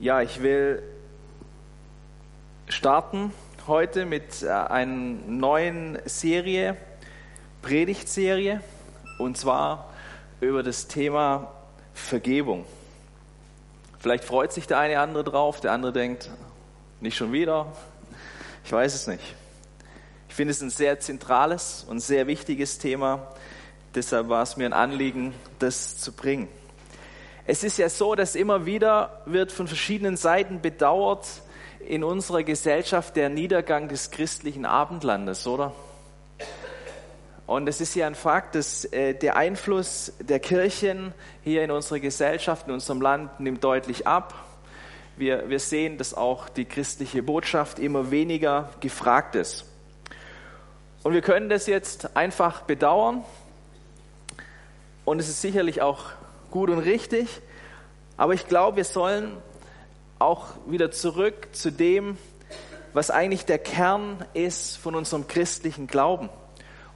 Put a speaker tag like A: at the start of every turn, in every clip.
A: Ja, ich will starten heute mit äh, einer neuen Serie, Predigtserie, und zwar über das Thema Vergebung. Vielleicht freut sich der eine andere drauf, der andere denkt, nicht schon wieder. Ich weiß es nicht. Ich finde es ein sehr zentrales und sehr wichtiges Thema. Deshalb war es mir ein Anliegen, das zu bringen. Es ist ja so, dass immer wieder wird von verschiedenen Seiten bedauert in unserer Gesellschaft der Niedergang des christlichen Abendlandes, oder? Und es ist ja ein Fakt, dass äh, der Einfluss der Kirchen hier in unserer Gesellschaft, in unserem Land nimmt deutlich ab. Wir, wir sehen, dass auch die christliche Botschaft immer weniger gefragt ist. Und wir können das jetzt einfach bedauern. Und es ist sicherlich auch gut und richtig. Aber ich glaube, wir sollen auch wieder zurück zu dem, was eigentlich der Kern ist von unserem christlichen Glauben.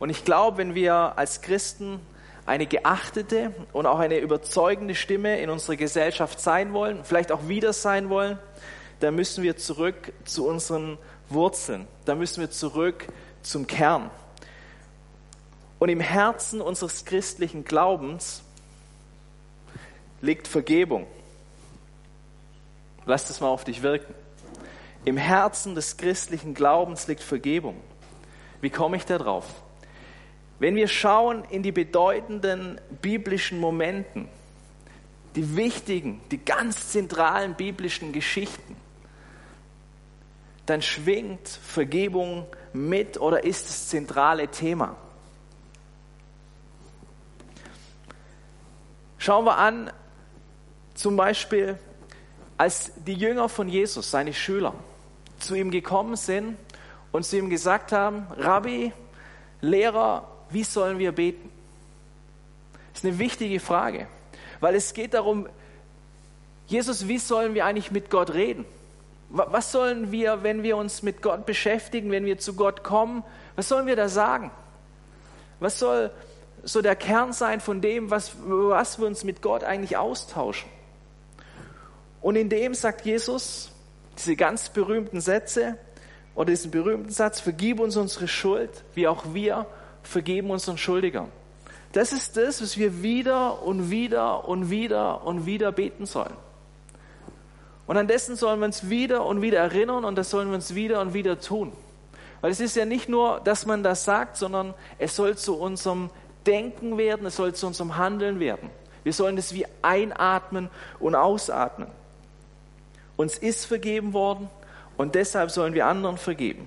A: Und ich glaube, wenn wir als Christen eine geachtete und auch eine überzeugende Stimme in unserer Gesellschaft sein wollen, vielleicht auch wieder sein wollen, dann müssen wir zurück zu unseren Wurzeln. Da müssen wir zurück zum Kern. Und im Herzen unseres christlichen Glaubens liegt Vergebung. Lass das mal auf dich wirken. Im Herzen des christlichen Glaubens liegt Vergebung. Wie komme ich da drauf? Wenn wir schauen in die bedeutenden biblischen Momenten, die wichtigen, die ganz zentralen biblischen Geschichten, dann schwingt Vergebung mit oder ist das zentrale Thema. Schauen wir an, zum Beispiel, als die Jünger von Jesus, seine Schüler, zu ihm gekommen sind und zu ihm gesagt haben, Rabbi, Lehrer, wie sollen wir beten? Das ist eine wichtige Frage, weil es geht darum, Jesus, wie sollen wir eigentlich mit Gott reden? Was sollen wir, wenn wir uns mit Gott beschäftigen, wenn wir zu Gott kommen, was sollen wir da sagen? Was soll so der Kern sein von dem, was, was wir uns mit Gott eigentlich austauschen? Und in dem sagt Jesus diese ganz berühmten Sätze oder diesen berühmten Satz, vergib uns unsere Schuld, wie auch wir vergeben unseren Schuldigern. Das ist das, was wir wieder und wieder und wieder und wieder beten sollen. Und an dessen sollen wir uns wieder und wieder erinnern und das sollen wir uns wieder und wieder tun. Weil es ist ja nicht nur, dass man das sagt, sondern es soll zu unserem Denken werden, es soll zu unserem Handeln werden. Wir sollen das wie einatmen und ausatmen. Uns ist vergeben worden und deshalb sollen wir anderen vergeben.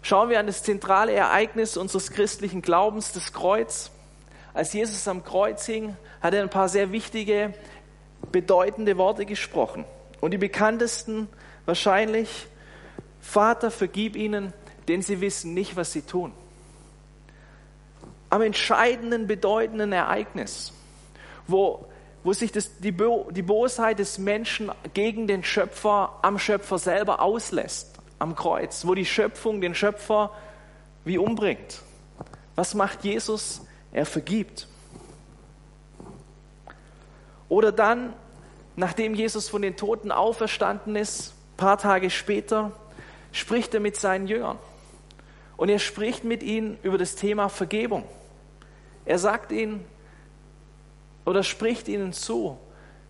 A: Schauen wir an das zentrale Ereignis unseres christlichen Glaubens, das Kreuz. Als Jesus am Kreuz hing, hat er ein paar sehr wichtige, bedeutende Worte gesprochen. Und die bekanntesten wahrscheinlich, Vater, vergib ihnen, denn sie wissen nicht, was sie tun. Am entscheidenden, bedeutenden Ereignis, wo wo sich das, die, Bo die Bosheit des Menschen gegen den Schöpfer am Schöpfer selber auslässt, am Kreuz, wo die Schöpfung den Schöpfer wie umbringt. Was macht Jesus? Er vergibt. Oder dann, nachdem Jesus von den Toten auferstanden ist, ein paar Tage später, spricht er mit seinen Jüngern. Und er spricht mit ihnen über das Thema Vergebung. Er sagt ihnen, oder spricht ihnen zu,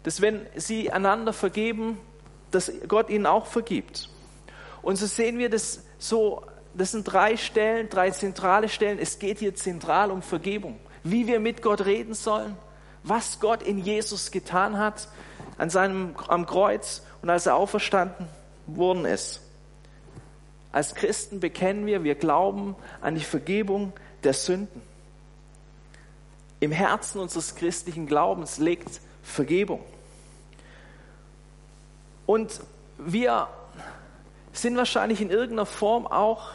A: dass wenn sie einander vergeben, dass Gott ihnen auch vergibt. Und so sehen wir das so, das sind drei Stellen, drei zentrale Stellen. Es geht hier zentral um Vergebung. Wie wir mit Gott reden sollen, was Gott in Jesus getan hat an seinem, am Kreuz und als er auferstanden worden ist. Als Christen bekennen wir, wir glauben an die Vergebung der Sünden. Im Herzen unseres christlichen Glaubens liegt Vergebung. Und wir sind wahrscheinlich in irgendeiner Form auch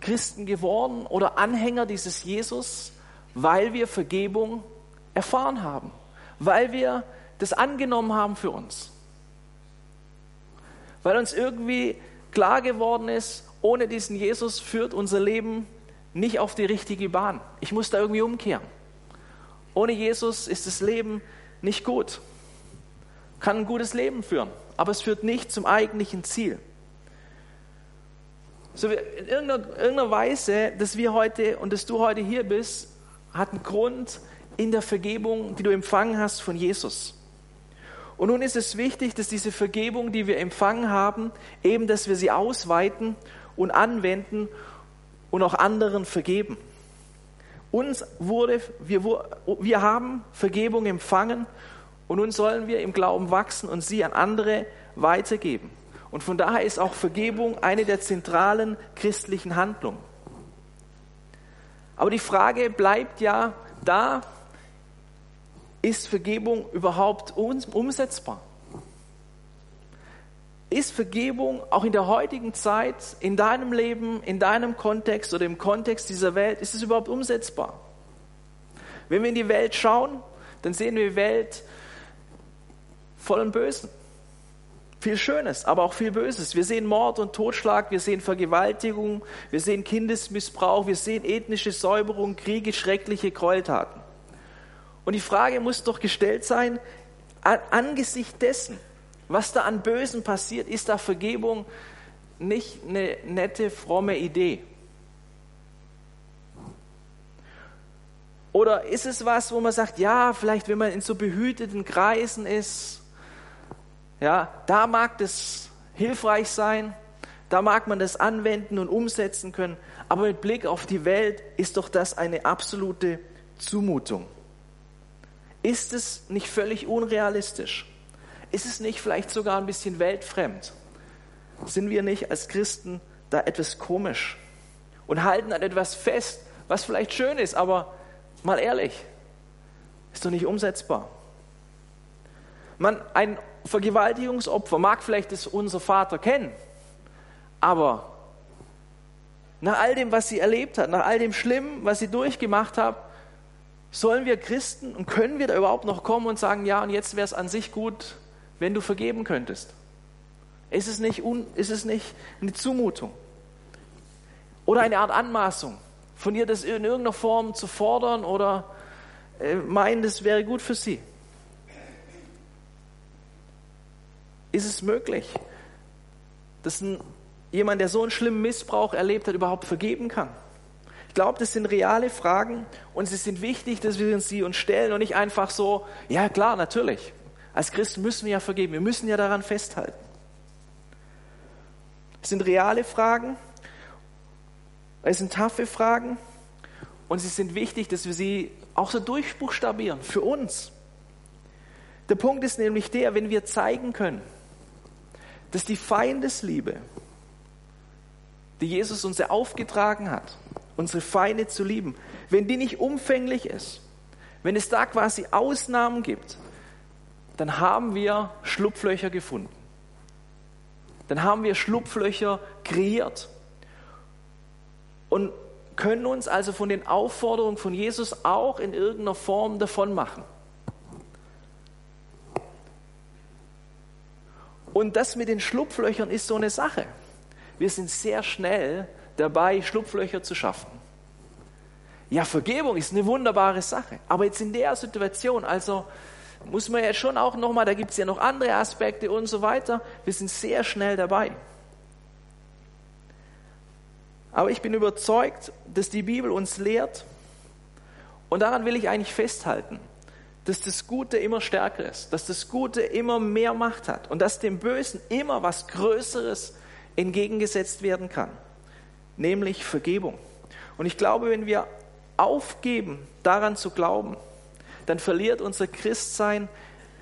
A: Christen geworden oder Anhänger dieses Jesus, weil wir Vergebung erfahren haben, weil wir das angenommen haben für uns. Weil uns irgendwie klar geworden ist, ohne diesen Jesus führt unser Leben nicht auf die richtige Bahn. Ich muss da irgendwie umkehren. Ohne Jesus ist das Leben nicht gut. kann ein gutes Leben führen, aber es führt nicht zum eigentlichen Ziel. So in irgendeiner, irgendeiner Weise, dass wir heute und dass du heute hier bist, hat einen Grund in der Vergebung, die du empfangen hast von Jesus. Und nun ist es wichtig, dass diese Vergebung, die wir empfangen haben, eben, dass wir sie ausweiten und anwenden und auch anderen vergeben. Uns wurde, wir, wir haben Vergebung empfangen und nun sollen wir im Glauben wachsen und sie an andere weitergeben. Und von daher ist auch Vergebung eine der zentralen christlichen Handlungen. Aber die Frage bleibt ja da, ist Vergebung überhaupt umsetzbar? Ist Vergebung auch in der heutigen Zeit, in deinem Leben, in deinem Kontext oder im Kontext dieser Welt, ist es überhaupt umsetzbar? Wenn wir in die Welt schauen, dann sehen wir die Welt voll Bösen. Viel Schönes, aber auch viel Böses. Wir sehen Mord und Totschlag, wir sehen Vergewaltigung, wir sehen Kindesmissbrauch, wir sehen ethnische Säuberung, Kriege, schreckliche Gräueltaten. Und die Frage muss doch gestellt sein, angesichts dessen, was da an Bösen passiert, ist da Vergebung nicht eine nette, fromme Idee? Oder ist es was, wo man sagt, ja, vielleicht wenn man in so behüteten Kreisen ist, ja, da mag das hilfreich sein, da mag man das anwenden und umsetzen können, aber mit Blick auf die Welt ist doch das eine absolute Zumutung. Ist es nicht völlig unrealistisch? Ist es nicht vielleicht sogar ein bisschen weltfremd? Sind wir nicht als Christen da etwas komisch und halten an etwas fest, was vielleicht schön ist, aber mal ehrlich, ist doch nicht umsetzbar. Man, ein Vergewaltigungsopfer mag vielleicht das unser Vater kennen, aber nach all dem, was sie erlebt hat, nach all dem Schlimmen, was sie durchgemacht hat, sollen wir Christen und können wir da überhaupt noch kommen und sagen, ja, und jetzt wäre es an sich gut, wenn du vergeben könntest? Ist es nicht, un, ist es nicht eine Zumutung? Oder eine Art Anmaßung, von ihr das in irgendeiner Form zu fordern oder äh, meinen, das wäre gut für sie? Ist es möglich, dass ein, jemand, der so einen schlimmen Missbrauch erlebt hat, überhaupt vergeben kann? Ich glaube, das sind reale Fragen und es sind wichtig, dass wir sie uns stellen und nicht einfach so, ja klar, natürlich. Als Christen müssen wir ja vergeben, wir müssen ja daran festhalten. Es sind reale Fragen, es sind taffe Fragen und sie sind wichtig, dass wir sie auch so durchbuchstabieren für uns. Der Punkt ist nämlich der, wenn wir zeigen können, dass die Feindesliebe, die Jesus uns aufgetragen hat, unsere Feinde zu lieben, wenn die nicht umfänglich ist, wenn es da quasi Ausnahmen gibt, dann haben wir Schlupflöcher gefunden. Dann haben wir Schlupflöcher kreiert und können uns also von den Aufforderungen von Jesus auch in irgendeiner Form davon machen. Und das mit den Schlupflöchern ist so eine Sache. Wir sind sehr schnell dabei, Schlupflöcher zu schaffen. Ja, Vergebung ist eine wunderbare Sache. Aber jetzt in der Situation, also muss man ja schon auch nochmal, da gibt es ja noch andere Aspekte und so weiter. Wir sind sehr schnell dabei. Aber ich bin überzeugt, dass die Bibel uns lehrt, und daran will ich eigentlich festhalten, dass das Gute immer stärker ist, dass das Gute immer mehr Macht hat und dass dem Bösen immer was Größeres entgegengesetzt werden kann, nämlich Vergebung. Und ich glaube, wenn wir aufgeben, daran zu glauben, dann verliert unser Christsein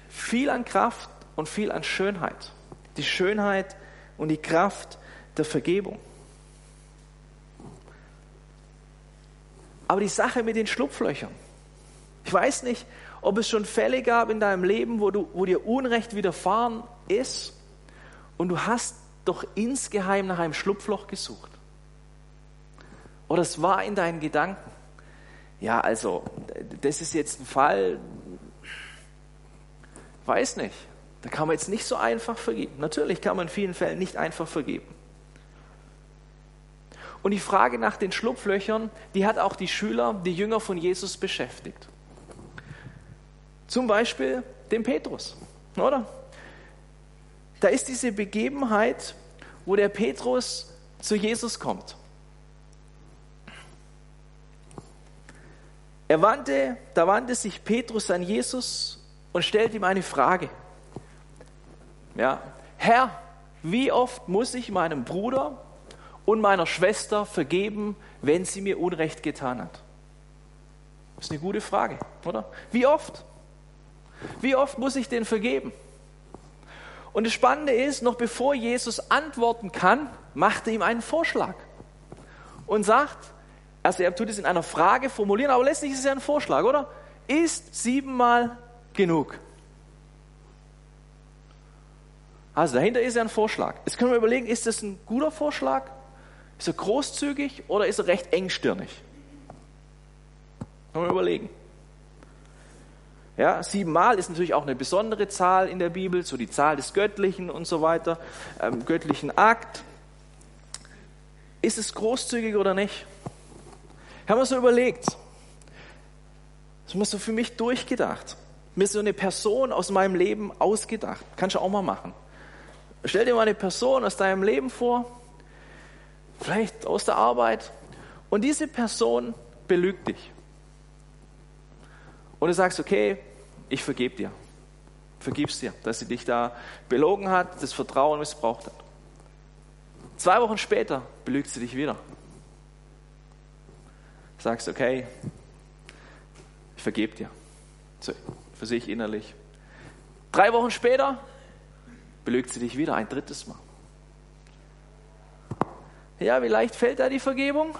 A: viel an Kraft und viel an Schönheit. Die Schönheit und die Kraft der Vergebung. Aber die Sache mit den Schlupflöchern. Ich weiß nicht, ob es schon Fälle gab in deinem Leben, wo, du, wo dir Unrecht widerfahren ist und du hast doch insgeheim nach einem Schlupfloch gesucht. Oder es war in deinen Gedanken ja, also, das ist jetzt ein Fall, weiß nicht. Da kann man jetzt nicht so einfach vergeben. Natürlich kann man in vielen Fällen nicht einfach vergeben. Und die Frage nach den Schlupflöchern, die hat auch die Schüler, die Jünger von Jesus beschäftigt. Zum Beispiel den Petrus, oder? da ist diese Begebenheit, wo der Petrus zu Jesus kommt. Er wandte, da wandte sich Petrus an Jesus und stellte ihm eine Frage. Ja, Herr, wie oft muss ich meinem Bruder und meiner Schwester vergeben, wenn sie mir Unrecht getan hat? Das ist eine gute Frage, oder? Wie oft? Wie oft muss ich denn vergeben? Und das Spannende ist, noch bevor Jesus antworten kann, macht er ihm einen Vorschlag und sagt, also er tut es in einer Frage formulieren, aber letztlich ist es ja ein Vorschlag, oder? Ist siebenmal genug? Also dahinter ist ja ein Vorschlag. Jetzt können wir überlegen, ist das ein guter Vorschlag? Ist er großzügig oder ist er recht engstirnig? Können wir überlegen. Ja, siebenmal ist natürlich auch eine besondere Zahl in der Bibel, so die Zahl des Göttlichen und so weiter, ähm, göttlichen Akt. Ist es großzügig oder nicht? Ich habe mir so überlegt, das habe mir so für mich durchgedacht, mir so eine Person aus meinem Leben ausgedacht. Kannst du auch mal machen. Stell dir mal eine Person aus deinem Leben vor, vielleicht aus der Arbeit, und diese Person belügt dich. Und du sagst, okay, ich vergebe dir. Vergib's dir, dass sie dich da belogen hat, das Vertrauen missbraucht hat. Zwei Wochen später belügt sie dich wieder. Sagst, okay, ich vergebe dir. Für sich innerlich. Drei Wochen später belügt sie dich wieder ein drittes Mal. Ja, wie leicht fällt da die Vergebung?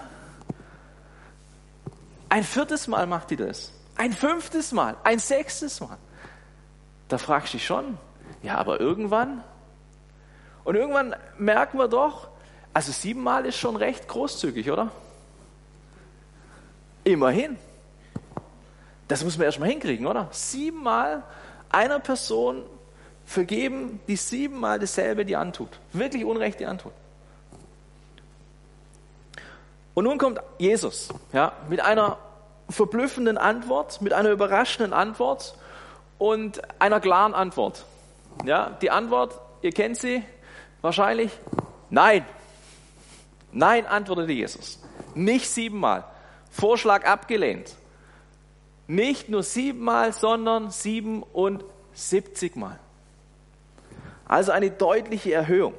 A: Ein viertes Mal macht die das. Ein fünftes Mal, ein sechstes Mal. Da fragst du dich schon, ja, aber irgendwann? Und irgendwann merken wir doch, also siebenmal ist schon recht großzügig, oder? Immerhin. Das muss man erstmal hinkriegen, oder? Siebenmal einer Person vergeben, die siebenmal dasselbe die antut. Wirklich Unrecht die antut. Und nun kommt Jesus, ja, mit einer verblüffenden Antwort, mit einer überraschenden Antwort und einer klaren Antwort. Ja, die Antwort, ihr kennt sie wahrscheinlich, nein. Nein, antwortete Jesus. Nicht siebenmal. Vorschlag abgelehnt. Nicht nur siebenmal, sondern siebenundsiebzigmal. Also eine deutliche Erhöhung.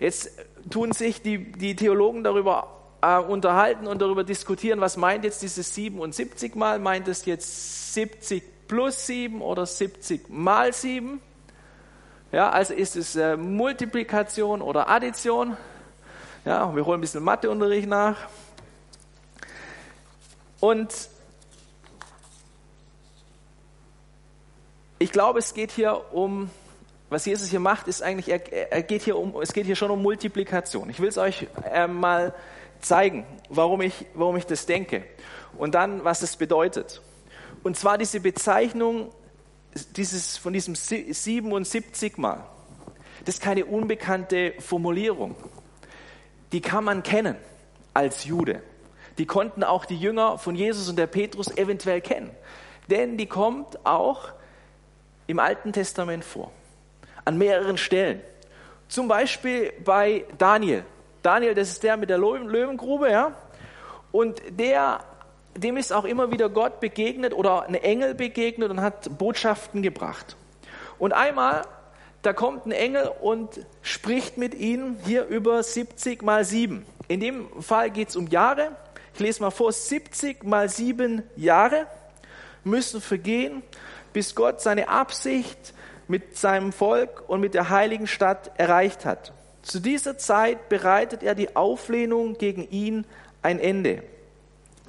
A: Jetzt tun sich die, die Theologen darüber äh, unterhalten und darüber diskutieren, was meint jetzt dieses 77 mal? Meint es jetzt 70 plus 7 oder 70 mal 7? Ja, also ist es äh, Multiplikation oder Addition? Ja, wir holen ein bisschen Matheunterricht nach. Und ich glaube, es geht hier um, was Jesus hier macht, ist eigentlich, er, er geht hier um, es geht hier schon um Multiplikation. Ich will es euch äh, mal zeigen, warum ich, warum ich das denke und dann, was es bedeutet. Und zwar diese Bezeichnung dieses, von diesem 77 Mal. Das ist keine unbekannte Formulierung. Die kann man kennen als Jude. Die konnten auch die Jünger von Jesus und der Petrus eventuell kennen. Denn die kommt auch im Alten Testament vor. An mehreren Stellen. Zum Beispiel bei Daniel. Daniel, das ist der mit der Löwengrube, ja. Und der, dem ist auch immer wieder Gott begegnet oder ein Engel begegnet und hat Botschaften gebracht. Und einmal, da kommt ein Engel und spricht mit ihnen hier über 70 mal 7. In dem Fall geht es um Jahre. Ich lese mal vor, 70 mal 7 Jahre müssen vergehen, bis Gott seine Absicht mit seinem Volk und mit der heiligen Stadt erreicht hat. Zu dieser Zeit bereitet er die Auflehnung gegen ihn ein Ende.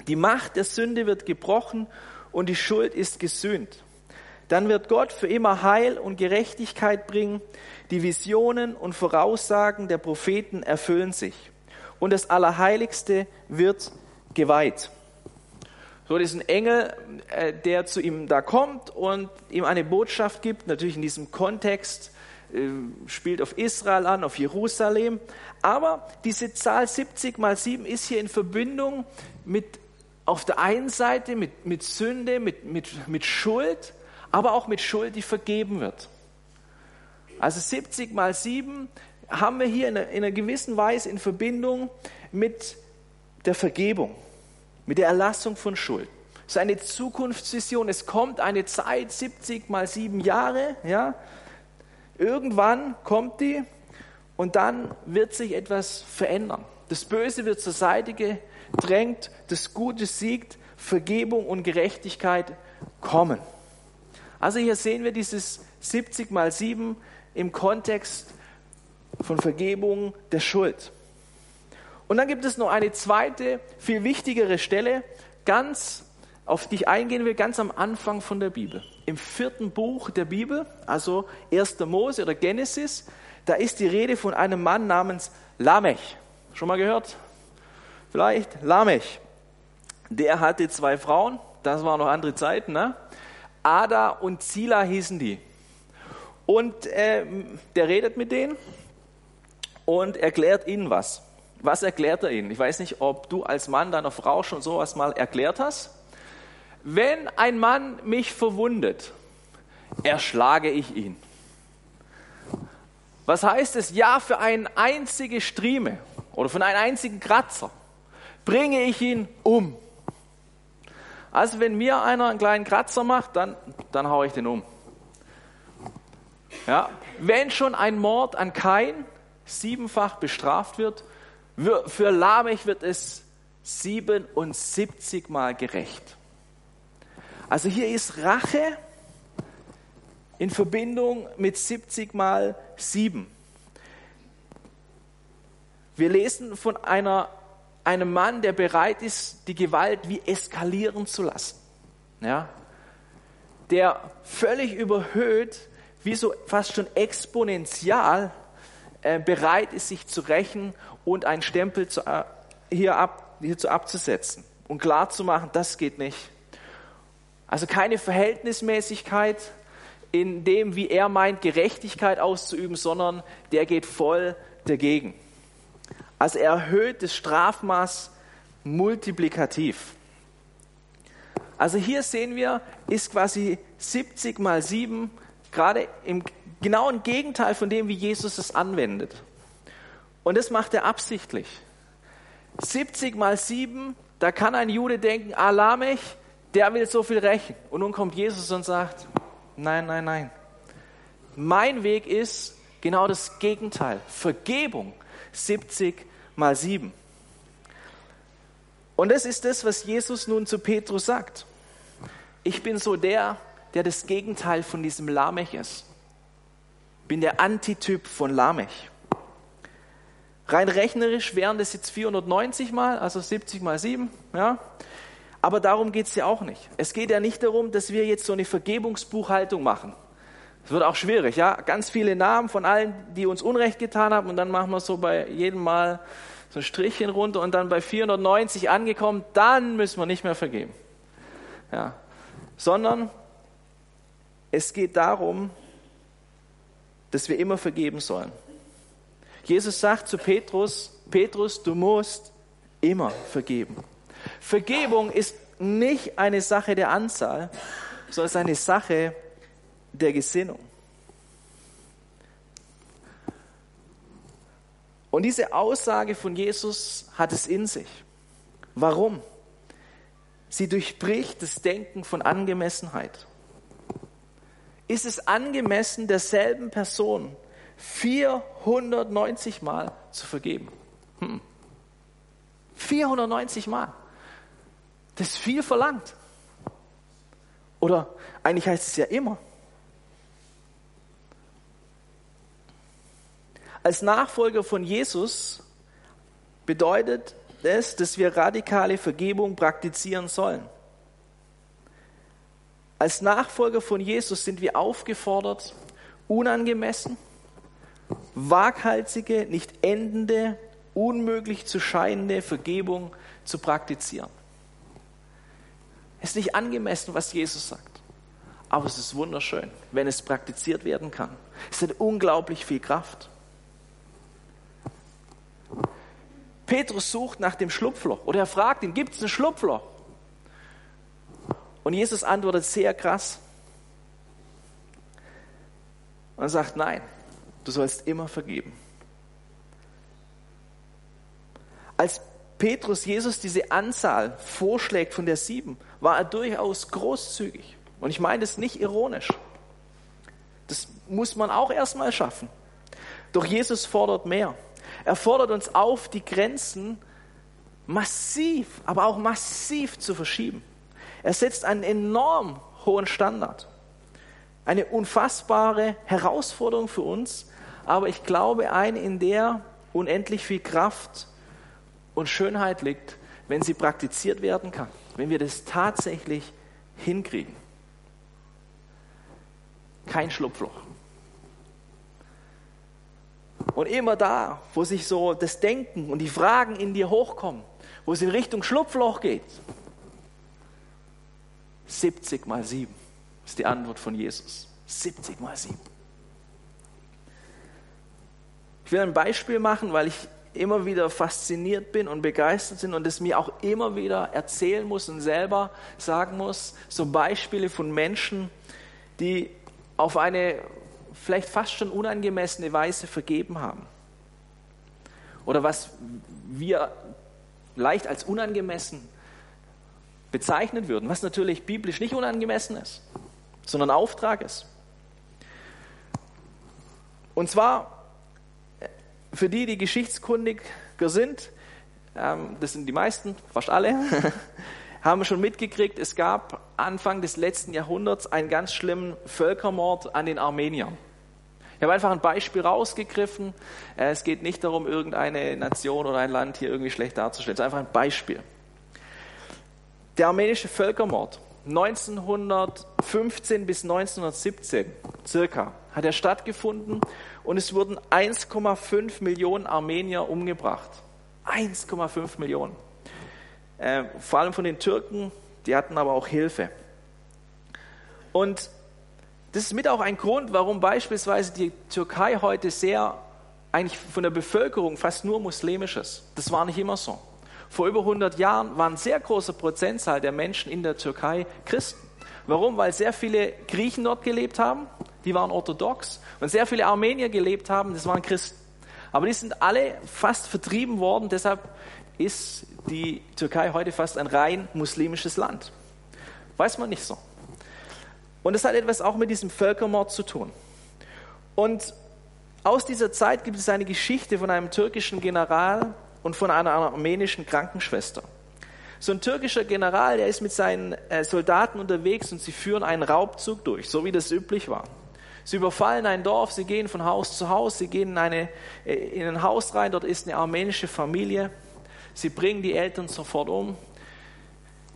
A: Die Macht der Sünde wird gebrochen und die Schuld ist gesühnt. Dann wird Gott für immer Heil und Gerechtigkeit bringen. Die Visionen und Voraussagen der Propheten erfüllen sich. Und das Allerheiligste wird geweiht. So, diesen Engel, äh, der zu ihm da kommt und ihm eine Botschaft gibt, natürlich in diesem Kontext äh, spielt auf Israel an, auf Jerusalem. Aber diese Zahl 70 mal 7 ist hier in Verbindung mit auf der einen Seite mit, mit Sünde, mit, mit, mit Schuld, aber auch mit Schuld, die vergeben wird. Also 70 mal 7 haben wir hier in einer, in einer gewissen Weise in Verbindung mit der Vergebung, mit der Erlassung von Schuld. Das ist eine Zukunftsvision. Es kommt eine Zeit, 70 mal 7 Jahre. Ja? Irgendwann kommt die und dann wird sich etwas verändern. Das Böse wird zur Seite gedrängt, das Gute siegt, Vergebung und Gerechtigkeit kommen. Also hier sehen wir dieses 70 mal 7 im Kontext von Vergebung der Schuld. Und dann gibt es noch eine zweite, viel wichtigere Stelle, ganz auf die ich eingehen will, ganz am Anfang von der Bibel. Im vierten Buch der Bibel, also 1. Mose oder Genesis, da ist die Rede von einem Mann namens Lamech. Schon mal gehört? Vielleicht? Lamech. Der hatte zwei Frauen, das waren noch andere Zeiten, ne? Ada und Zila hießen die. Und äh, der redet mit denen und erklärt ihnen was. Was erklärt er ihnen? Ich weiß nicht, ob du als Mann deiner Frau schon sowas mal erklärt hast. Wenn ein Mann mich verwundet, erschlage ich ihn. Was heißt es? Ja, für eine einzige Strieme oder für einen einzigen Kratzer bringe ich ihn um. Also wenn mir einer einen kleinen Kratzer macht, dann, dann haue ich den um. Ja, wenn schon ein Mord an Kain siebenfach bestraft wird, für Lamech wird es 77 Mal gerecht. Also hier ist Rache in Verbindung mit 70 mal 7. Wir lesen von einer, einem Mann, der bereit ist, die Gewalt wie eskalieren zu lassen. Ja? Der völlig überhöht, wie so fast schon exponentiell bereit ist, sich zu rächen und einen Stempel zu, äh, hier, ab, hierzu abzusetzen und klar zu machen, das geht nicht. Also keine Verhältnismäßigkeit in dem, wie er meint, Gerechtigkeit auszuüben, sondern der geht voll dagegen. Also er erhöht das Strafmaß multiplikativ. Also hier sehen wir, ist quasi 70 mal 7 gerade im genauen Gegenteil von dem, wie Jesus es anwendet. Und das macht er absichtlich. 70 mal 7, da kann ein Jude denken, Alamech, der will so viel rächen. Und nun kommt Jesus und sagt, nein, nein, nein. Mein Weg ist genau das Gegenteil. Vergebung 70 mal 7. Und das ist das, was Jesus nun zu Petrus sagt. Ich bin so der, der das Gegenteil von diesem Lamech ist. Bin der Antityp von Lamech. Rein rechnerisch wären das jetzt 490 mal, also 70 mal 7, ja. Aber darum geht es ja auch nicht. Es geht ja nicht darum, dass wir jetzt so eine Vergebungsbuchhaltung machen. Das wird auch schwierig, ja. Ganz viele Namen von allen, die uns Unrecht getan haben, und dann machen wir so bei jedem Mal so ein Strichchen runter und dann bei 490 angekommen, dann müssen wir nicht mehr vergeben. Ja. Sondern es geht darum, dass wir immer vergeben sollen. Jesus sagt zu Petrus, Petrus, du musst immer vergeben. Vergebung ist nicht eine Sache der Anzahl, sondern es ist eine Sache der Gesinnung. Und diese Aussage von Jesus hat es in sich. Warum? Sie durchbricht das Denken von Angemessenheit. Ist es angemessen, derselben Person 490 Mal zu vergeben? Hm. 490 Mal. Das ist viel verlangt. Oder eigentlich heißt es ja immer. Als Nachfolger von Jesus bedeutet es, dass wir radikale Vergebung praktizieren sollen. Als Nachfolger von Jesus sind wir aufgefordert, unangemessen, waghalsige, nicht endende, unmöglich zu scheinende Vergebung zu praktizieren. Es ist nicht angemessen, was Jesus sagt. Aber es ist wunderschön, wenn es praktiziert werden kann. Es hat unglaublich viel Kraft. Petrus sucht nach dem Schlupfloch oder er fragt ihn, gibt es ein Schlupfloch? Und Jesus antwortet sehr krass und sagt, nein, Du sollst immer vergeben. Als Petrus Jesus diese Anzahl vorschlägt von der sieben, war er durchaus großzügig. Und ich meine das nicht ironisch. Das muss man auch erstmal schaffen. Doch Jesus fordert mehr. Er fordert uns auf, die Grenzen massiv, aber auch massiv zu verschieben. Er setzt einen enorm hohen Standard. Eine unfassbare Herausforderung für uns, aber ich glaube eine, in der unendlich viel Kraft und Schönheit liegt, wenn sie praktiziert werden kann, wenn wir das tatsächlich hinkriegen. Kein Schlupfloch. Und immer da, wo sich so das Denken und die Fragen in dir hochkommen, wo es in Richtung Schlupfloch geht, 70 mal 7 ist die Antwort von Jesus. 70 mal 7. Ich will ein Beispiel machen, weil ich immer wieder fasziniert bin und begeistert bin und es mir auch immer wieder erzählen muss und selber sagen muss, so Beispiele von Menschen, die auf eine vielleicht fast schon unangemessene Weise vergeben haben. Oder was wir leicht als unangemessen bezeichnen würden, was natürlich biblisch nicht unangemessen ist, sondern Auftrag ist. Und zwar für die, die geschichtskundiger sind, ähm, das sind die meisten, fast alle, haben schon mitgekriegt, es gab Anfang des letzten Jahrhunderts einen ganz schlimmen Völkermord an den Armeniern. Ich habe einfach ein Beispiel rausgegriffen. Äh, es geht nicht darum, irgendeine Nation oder ein Land hier irgendwie schlecht darzustellen. Es ist einfach ein Beispiel. Der armenische Völkermord 1915 bis 1917 circa hat er stattgefunden und es wurden 1,5 Millionen Armenier umgebracht. 1,5 Millionen. Äh, vor allem von den Türken, die hatten aber auch Hilfe. Und das ist mit auch ein Grund, warum beispielsweise die Türkei heute sehr, eigentlich von der Bevölkerung fast nur muslimisch ist. Das war nicht immer so. Vor über 100 Jahren war ein sehr großer Prozentzahl der Menschen in der Türkei Christen. Warum? Weil sehr viele Griechen dort gelebt haben, die waren orthodox, und sehr viele Armenier gelebt haben, das waren Christen. Aber die sind alle fast vertrieben worden, deshalb ist die Türkei heute fast ein rein muslimisches Land. Weiß man nicht so. Und das hat etwas auch mit diesem Völkermord zu tun. Und aus dieser Zeit gibt es eine Geschichte von einem türkischen General und von einer armenischen Krankenschwester. So ein türkischer General, der ist mit seinen äh, Soldaten unterwegs und sie führen einen Raubzug durch, so wie das üblich war. Sie überfallen ein Dorf, sie gehen von Haus zu Haus, sie gehen in, eine, äh, in ein Haus rein, dort ist eine armenische Familie. Sie bringen die Eltern sofort um.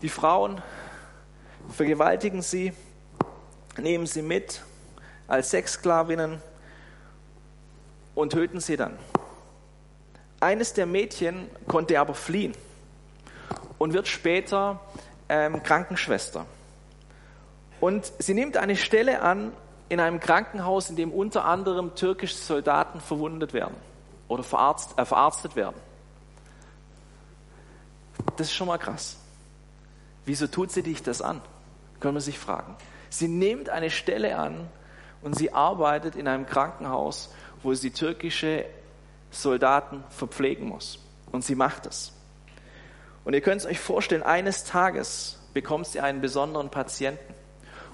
A: Die Frauen vergewaltigen sie, nehmen sie mit als Sexsklavinnen und töten sie dann. Eines der Mädchen konnte aber fliehen und wird später ähm, Krankenschwester. Und sie nimmt eine Stelle an in einem Krankenhaus, in dem unter anderem türkische Soldaten verwundet werden oder verarzt, äh, verarztet werden. Das ist schon mal krass. Wieso tut sie dich das an? Können wir sich fragen. Sie nimmt eine Stelle an und sie arbeitet in einem Krankenhaus, wo sie türkische Soldaten verpflegen muss. Und sie macht es. Und ihr könnt es euch vorstellen, eines Tages bekommt sie einen besonderen Patienten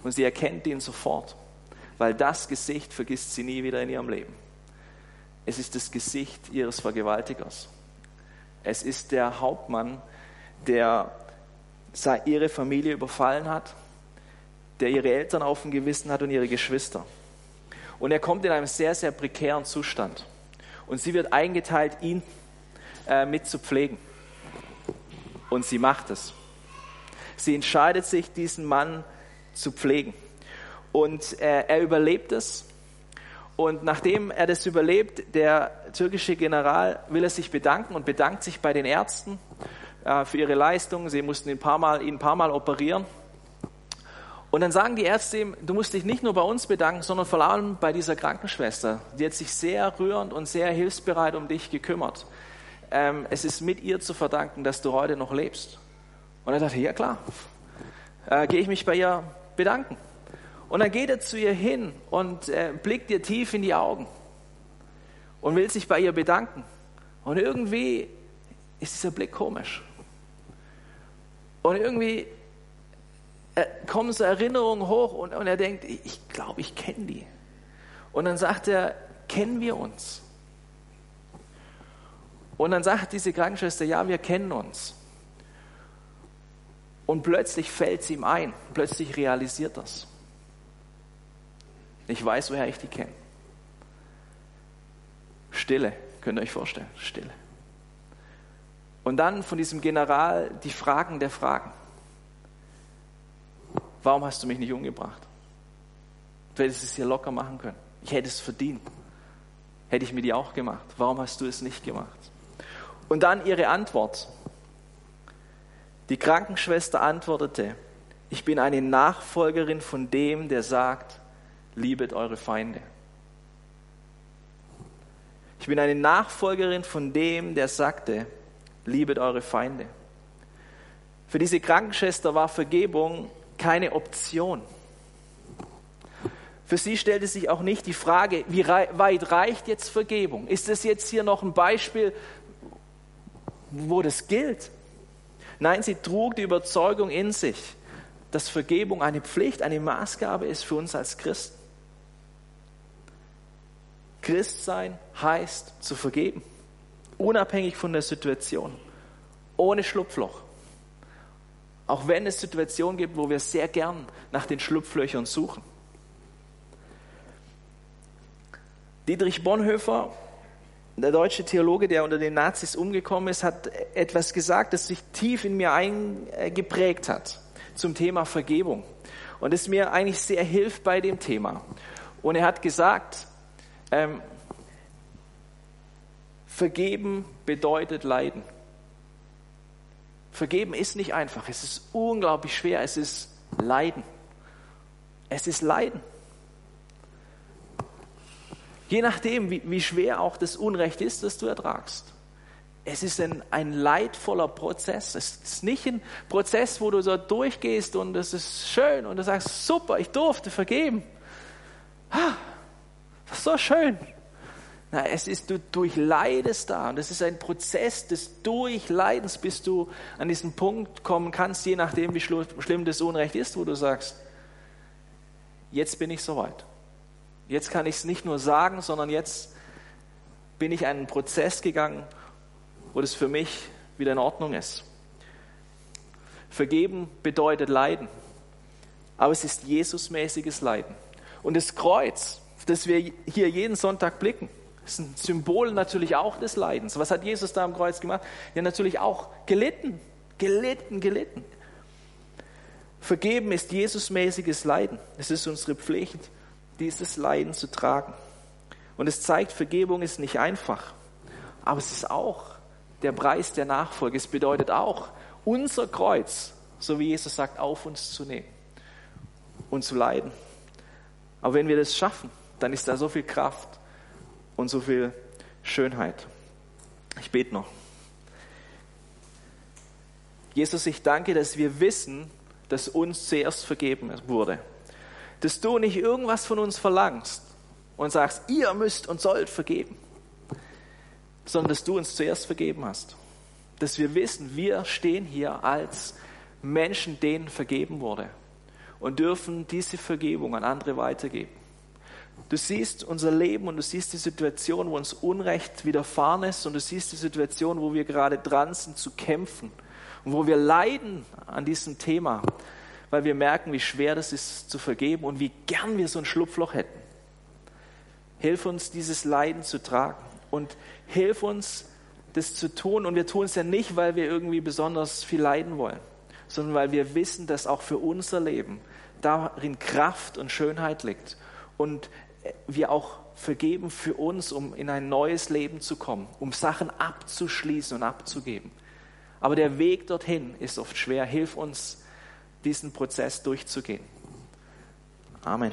A: und sie erkennt ihn sofort, weil das Gesicht vergisst sie nie wieder in ihrem Leben. Es ist das Gesicht ihres Vergewaltigers. Es ist der Hauptmann, der ihre Familie überfallen hat, der ihre Eltern auf dem Gewissen hat und ihre Geschwister. Und er kommt in einem sehr, sehr prekären Zustand. Und sie wird eingeteilt, ihn äh, mit zu pflegen. Und sie macht es. Sie entscheidet sich, diesen Mann zu pflegen. Und äh, er überlebt es. Und nachdem er das überlebt, der türkische General will er sich bedanken und bedankt sich bei den Ärzten äh, für ihre Leistung. Sie mussten ihn ein paar Mal, ihn ein paar Mal operieren. Und dann sagen die Ärzte ihm, du musst dich nicht nur bei uns bedanken, sondern vor allem bei dieser Krankenschwester. Die hat sich sehr rührend und sehr hilfsbereit um dich gekümmert ähm, es ist mit ihr zu verdanken, dass du heute noch lebst. Und er dachte, ja klar, äh, gehe ich mich bei ihr bedanken. Und dann geht er zu ihr hin und äh, blickt ihr tief in die Augen und will sich bei ihr bedanken. Und irgendwie ist dieser Blick komisch. Und irgendwie kommen so Erinnerungen hoch und, und er denkt, ich glaube, ich kenne die. Und dann sagt er, kennen wir uns? Und dann sagt diese Krankenschwester, ja, wir kennen uns. Und plötzlich fällt es ihm ein, plötzlich realisiert das. Ich weiß, woher ich die kenne. Stille, könnt ihr euch vorstellen, Stille. Und dann von diesem General die Fragen der Fragen. Warum hast du mich nicht umgebracht? Du hättest es hier locker machen können. Ich hätte es verdient. Hätte ich mir die auch gemacht. Warum hast du es nicht gemacht? Und dann ihre Antwort. Die Krankenschwester antwortete, ich bin eine Nachfolgerin von dem, der sagt, liebet eure Feinde. Ich bin eine Nachfolgerin von dem, der sagte, liebet eure Feinde. Für diese Krankenschwester war Vergebung keine Option. Für sie stellte sich auch nicht die Frage, wie weit reicht jetzt Vergebung? Ist das jetzt hier noch ein Beispiel, wo das gilt? Nein, sie trug die Überzeugung in sich, dass Vergebung eine Pflicht, eine Maßgabe ist für uns als Christen. Christsein heißt zu vergeben, unabhängig von der Situation, ohne Schlupfloch. Auch wenn es Situationen gibt, wo wir sehr gern nach den Schlupflöchern suchen. Dietrich Bonhoeffer der deutsche Theologe, der unter den Nazis umgekommen ist, hat etwas gesagt, das sich tief in mir eingeprägt hat zum Thema Vergebung. Und es mir eigentlich sehr hilft bei dem Thema. Und er hat gesagt, ähm, vergeben bedeutet leiden. Vergeben ist nicht einfach, es ist unglaublich schwer, es ist Leiden. Es ist Leiden. Je nachdem, wie, wie schwer auch das Unrecht ist, das du ertragst. Es ist ein, ein leidvoller Prozess. Es ist nicht ein Prozess, wo du so durchgehst und es ist schön und du sagst, super, ich durfte vergeben. Ah, das ist so schön. Na, es ist, du durchleidest da und es ist ein Prozess des Durchleidens, bis du an diesen Punkt kommen kannst, je nachdem, wie schlimm das Unrecht ist, wo du sagst, jetzt bin ich soweit. Jetzt kann ich es nicht nur sagen, sondern jetzt bin ich einen Prozess gegangen, wo das für mich wieder in Ordnung ist. Vergeben bedeutet Leiden, aber es ist Jesusmäßiges Leiden. Und das Kreuz, das wir hier jeden Sonntag blicken, ist ein Symbol natürlich auch des Leidens. Was hat Jesus da am Kreuz gemacht? Ja, natürlich auch gelitten, gelitten, gelitten. Vergeben ist Jesusmäßiges Leiden. Es ist unsere Pflicht dieses Leiden zu tragen. Und es zeigt, Vergebung ist nicht einfach, aber es ist auch der Preis der Nachfolge. Es bedeutet auch, unser Kreuz, so wie Jesus sagt, auf uns zu nehmen und zu leiden. Aber wenn wir das schaffen, dann ist da so viel Kraft und so viel Schönheit. Ich bete noch. Jesus, ich danke, dass wir wissen, dass uns zuerst vergeben wurde dass du nicht irgendwas von uns verlangst und sagst, ihr müsst und sollt vergeben, sondern dass du uns zuerst vergeben hast. Dass wir wissen, wir stehen hier als Menschen, denen vergeben wurde und dürfen diese Vergebung an andere weitergeben. Du siehst unser Leben und du siehst die Situation, wo uns Unrecht widerfahren ist und du siehst die Situation, wo wir gerade dran sind zu kämpfen und wo wir leiden an diesem Thema weil wir merken, wie schwer das ist zu vergeben und wie gern wir so ein Schlupfloch hätten. Hilf uns, dieses Leiden zu tragen und hilf uns, das zu tun. Und wir tun es ja nicht, weil wir irgendwie besonders viel leiden wollen, sondern weil wir wissen, dass auch für unser Leben darin Kraft und Schönheit liegt und wir auch vergeben für uns, um in ein neues Leben zu kommen, um Sachen abzuschließen und abzugeben. Aber der Weg dorthin ist oft schwer. Hilf uns, diesen Prozess durchzugehen. Amen.